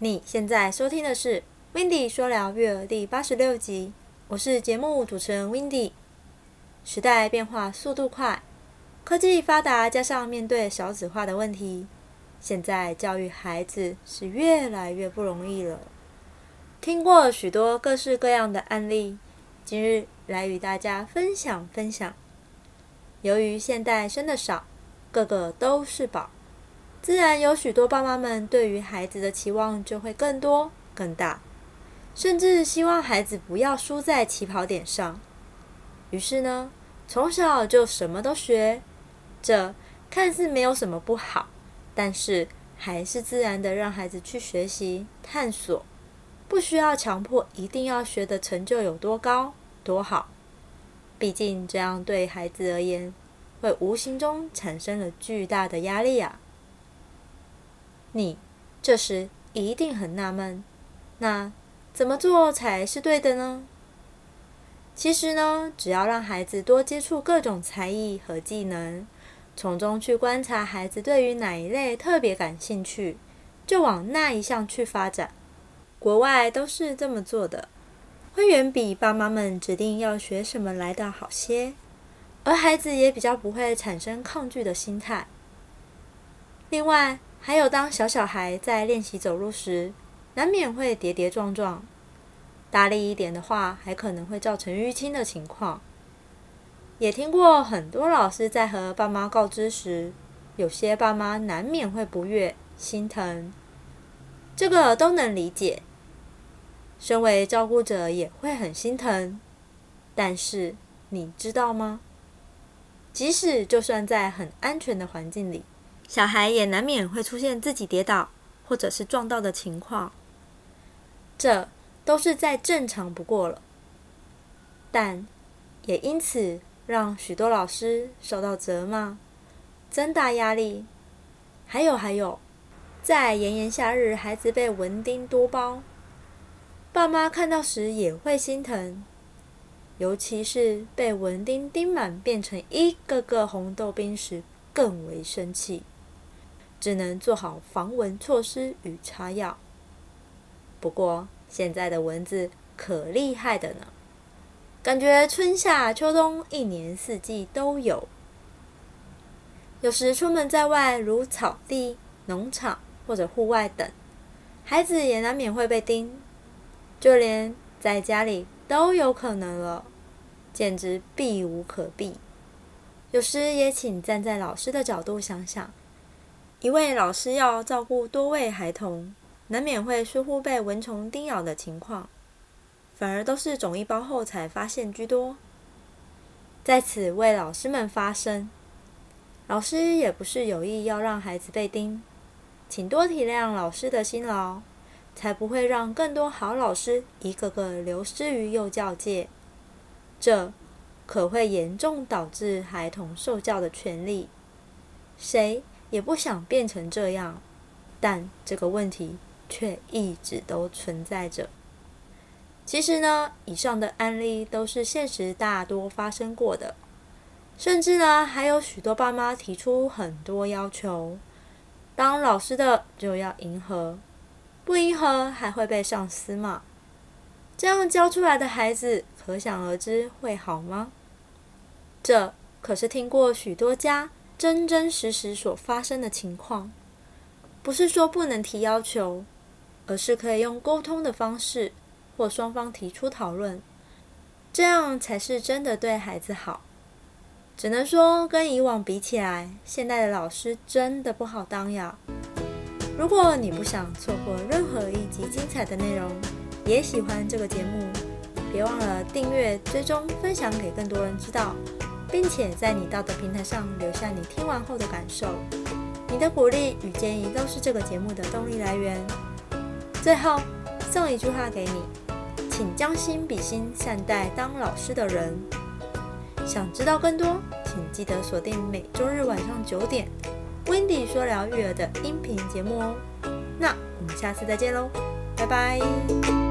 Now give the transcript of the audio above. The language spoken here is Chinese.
你现在收听的是《w i n d y 说聊育儿》第八十六集，我是节目主持人 w i n d y 时代变化速度快，科技发达，加上面对少子化的问题，现在教育孩子是越来越不容易了。听过许多各式各样的案例，今日来与大家分享分享。由于现代生的少，个个都是宝。自然有许多爸妈们对于孩子的期望就会更多更大，甚至希望孩子不要输在起跑点上。于是呢，从小就什么都学，这看似没有什么不好，但是还是自然的让孩子去学习探索，不需要强迫一定要学的成就有多高多好。毕竟这样对孩子而言，会无形中产生了巨大的压力啊。你这时一定很纳闷，那怎么做才是对的呢？其实呢，只要让孩子多接触各种才艺和技能，从中去观察孩子对于哪一类特别感兴趣，就往那一项去发展。国外都是这么做的，会远比爸妈们指定要学什么来的好些，而孩子也比较不会产生抗拒的心态。另外，还有，当小小孩在练习走路时，难免会跌跌撞撞，大力一点的话，还可能会造成淤青的情况。也听过很多老师在和爸妈告知时，有些爸妈难免会不悦、心疼，这个都能理解。身为照顾者也会很心疼，但是你知道吗？即使就算在很安全的环境里。小孩也难免会出现自己跌倒或者是撞到的情况，这都是再正常不过了。但也因此让许多老师受到责骂，增大压力。还有还有，在炎炎夏日，孩子被蚊叮多包，爸妈看到时也会心疼，尤其是被蚊叮叮满变成一个个红豆冰时，更为生气。只能做好防蚊措施与擦药。不过现在的蚊子可厉害的呢，感觉春夏秋冬一年四季都有。有时出门在外，如草地、农场或者户外等，孩子也难免会被叮，就连在家里都有可能了，简直避无可避。有时也请站在老师的角度想想。一位老师要照顾多位孩童，难免会疏忽被蚊虫叮咬的情况，反而都是肿一包后才发现居多。在此为老师们发声，老师也不是有意要让孩子被叮，请多体谅老师的辛劳，才不会让更多好老师一个个流失于幼教界，这可会严重导致孩童受教的权利。谁？也不想变成这样，但这个问题却一直都存在着。其实呢，以上的案例都是现实大多发生过的，甚至呢，还有许多爸妈提出很多要求，当老师的就要迎合，不迎合还会被上司骂。这样教出来的孩子，可想而知会好吗？这可是听过许多家。真真实实所发生的情况，不是说不能提要求，而是可以用沟通的方式，或双方提出讨论，这样才是真的对孩子好。只能说跟以往比起来，现在的老师真的不好当呀。如果你不想错过任何一集精彩的内容，也喜欢这个节目，别忘了订阅、追踪、分享给更多人知道。并且在你到的平台上留下你听完后的感受，你的鼓励与建议都是这个节目的动力来源。最后送一句话给你，请将心比心，善待当老师的人。想知道更多，请记得锁定每周日晚上九点，Wendy 说聊育儿的音频节目哦。那我们下次再见喽，拜拜。